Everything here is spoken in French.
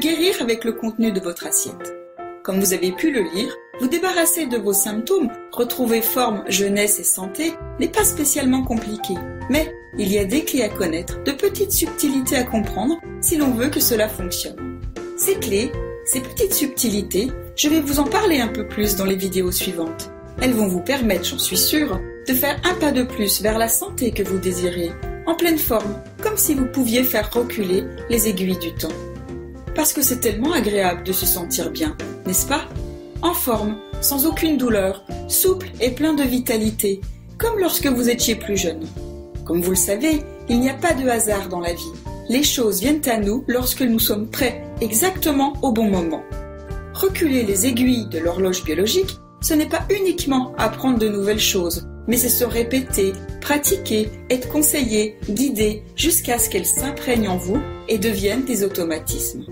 guérir avec le contenu de votre assiette. Comme vous avez pu le lire, vous débarrasser de vos symptômes, retrouver forme, jeunesse et santé n'est pas spécialement compliqué. Mais il y a des clés à connaître, de petites subtilités à comprendre si l'on veut que cela fonctionne. Ces clés, ces petites subtilités, je vais vous en parler un peu plus dans les vidéos suivantes. Elles vont vous permettre, j'en suis sûre, de faire un pas de plus vers la santé que vous désirez, en pleine forme, comme si vous pouviez faire reculer les aiguilles du temps. Parce que c'est tellement agréable de se sentir bien, n'est-ce pas? En forme, sans aucune douleur, souple et plein de vitalité, comme lorsque vous étiez plus jeune. Comme vous le savez, il n'y a pas de hasard dans la vie. Les choses viennent à nous lorsque nous sommes prêts, exactement au bon moment. Reculer les aiguilles de l'horloge biologique, ce n'est pas uniquement apprendre de nouvelles choses, mais c'est se répéter, pratiquer, être conseillé, guidé, jusqu'à ce qu'elles s'imprègnent en vous et deviennent des automatismes.